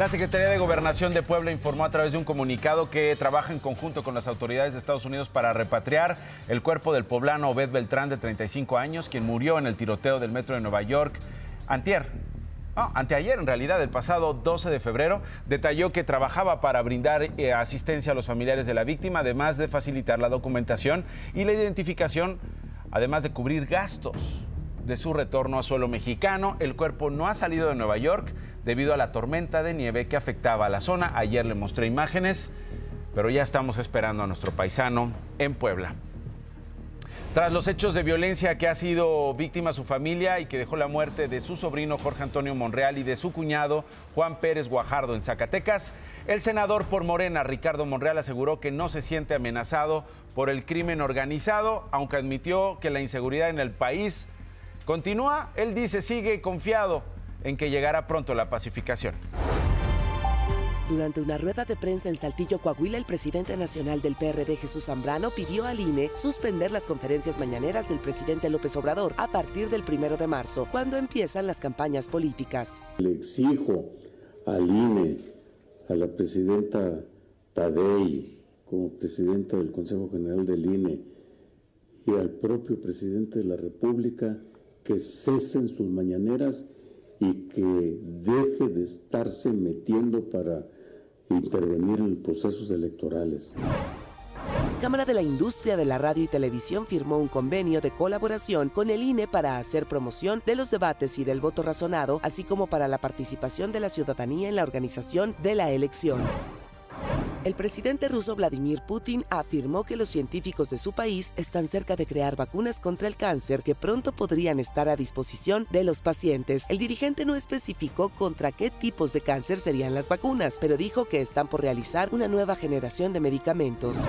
La Secretaría de Gobernación de Puebla informó a través de un comunicado que trabaja en conjunto con las autoridades de Estados Unidos para repatriar el cuerpo del poblano Obed Beltrán de 35 años, quien murió en el tiroteo del metro de Nueva York antier. anteayer, en realidad, el pasado 12 de febrero, detalló que trabajaba para brindar eh, asistencia a los familiares de la víctima, además de facilitar la documentación y la identificación, además de cubrir gastos de su retorno a suelo mexicano. El cuerpo no ha salido de Nueva York debido a la tormenta de nieve que afectaba a la zona. Ayer le mostré imágenes, pero ya estamos esperando a nuestro paisano en Puebla. Tras los hechos de violencia que ha sido víctima su familia y que dejó la muerte de su sobrino Jorge Antonio Monreal y de su cuñado Juan Pérez Guajardo en Zacatecas, el senador por Morena, Ricardo Monreal, aseguró que no se siente amenazado por el crimen organizado, aunque admitió que la inseguridad en el país continúa. Él dice, sigue confiado en que llegará pronto la pacificación. Durante una rueda de prensa en Saltillo, Coahuila, el presidente nacional del PRD, Jesús Zambrano, pidió al INE suspender las conferencias mañaneras del presidente López Obrador a partir del primero de marzo, cuando empiezan las campañas políticas. Le exijo al INE, a la presidenta Tadei, como presidenta del Consejo General del INE, y al propio presidente de la República que cesen sus mañaneras y que deje de estarse metiendo para intervenir en procesos electorales. Cámara de la Industria de la Radio y Televisión firmó un convenio de colaboración con el INE para hacer promoción de los debates y del voto razonado, así como para la participación de la ciudadanía en la organización de la elección. El presidente ruso Vladimir Putin afirmó que los científicos de su país están cerca de crear vacunas contra el cáncer que pronto podrían estar a disposición de los pacientes. El dirigente no especificó contra qué tipos de cáncer serían las vacunas, pero dijo que están por realizar una nueva generación de medicamentos.